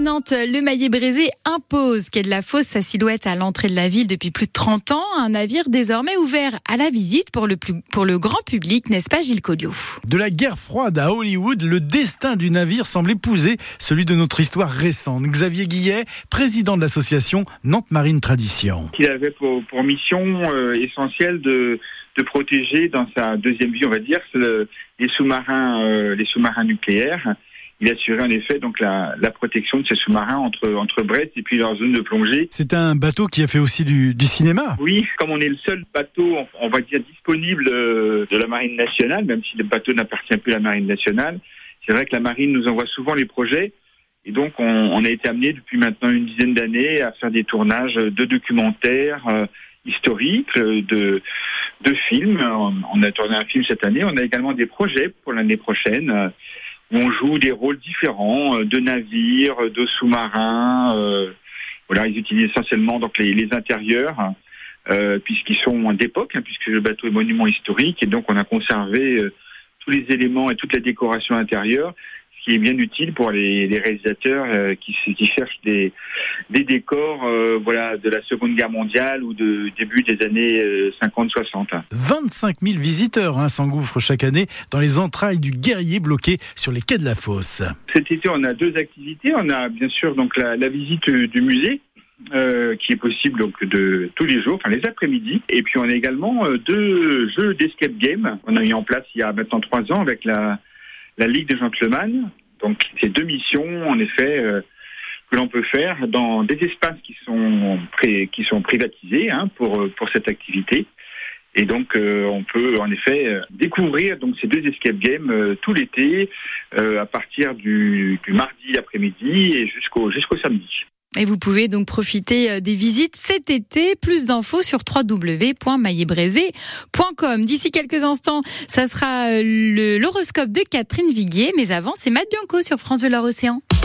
À Nantes, le maillet brisé impose quai de la Fosse sa silhouette à l'entrée de la ville depuis plus de 30 ans. Un navire désormais ouvert à la visite pour le, plus, pour le grand public, n'est-ce pas Gilles Collio De la guerre froide à Hollywood, le destin du navire semble épouser celui de notre histoire récente. Xavier Guillet, président de l'association Nantes Marine Tradition. Il avait pour, pour mission euh, essentielle de, de protéger dans sa deuxième vie, on va dire, les sous-marins, euh, les sous-marins nucléaires il assurait en effet donc la, la protection de ces sous-marins entre entre Brest et puis leur zone de plongée. C'est un bateau qui a fait aussi du, du, cinéma. Oui, comme on est le seul bateau, on va dire disponible euh, de la marine nationale, même si le bateau n'appartient plus à la marine nationale. C'est vrai que la marine nous envoie souvent les projets. Et donc, on, on a été amené depuis maintenant une dizaine d'années à faire des tournages de documentaires euh, historiques, euh, de, de films. On a tourné un film cette année. On a également des projets pour l'année prochaine on joue des rôles différents euh, de navires, de sous-marins. Euh, voilà, ils utilisent essentiellement donc les, les intérieurs. Euh, puisqu'ils sont d'époque, hein, puisque le bateau est monument historique, et donc on a conservé euh, tous les éléments et toute la décoration intérieure qui est bien utile pour les, les réalisateurs euh, qui, qui, cherchent des, des décors euh, voilà, de la Seconde Guerre mondiale ou de début des années 50-60. 25 000 visiteurs hein, s'engouffrent chaque année dans les entrailles du guerrier bloqué sur les quais de la fosse. Cet été, on a deux activités. On a bien sûr donc la, la visite du musée euh, qui est possible donc de tous les jours, enfin les après-midi. Et puis on a également euh, deux jeux d'escape game. On a mis en place il y a maintenant trois ans avec la la Ligue des Gentlemen. Donc, c'est deux missions, en effet, euh, que l'on peut faire dans des espaces qui sont, qui sont privatisés hein, pour, pour cette activité. Et donc, euh, on peut en effet euh, découvrir donc ces deux escape games euh, tout l'été, à partir du, du mardi après-midi et jusqu'au jusqu'au samedi. Et vous pouvez donc profiter des visites cet été. Plus d'infos sur www.mailletbrésé.com. D'ici quelques instants, ça sera l'horoscope de Catherine Viguier. Mais avant, c'est Matt Bianco sur France de l'Océan.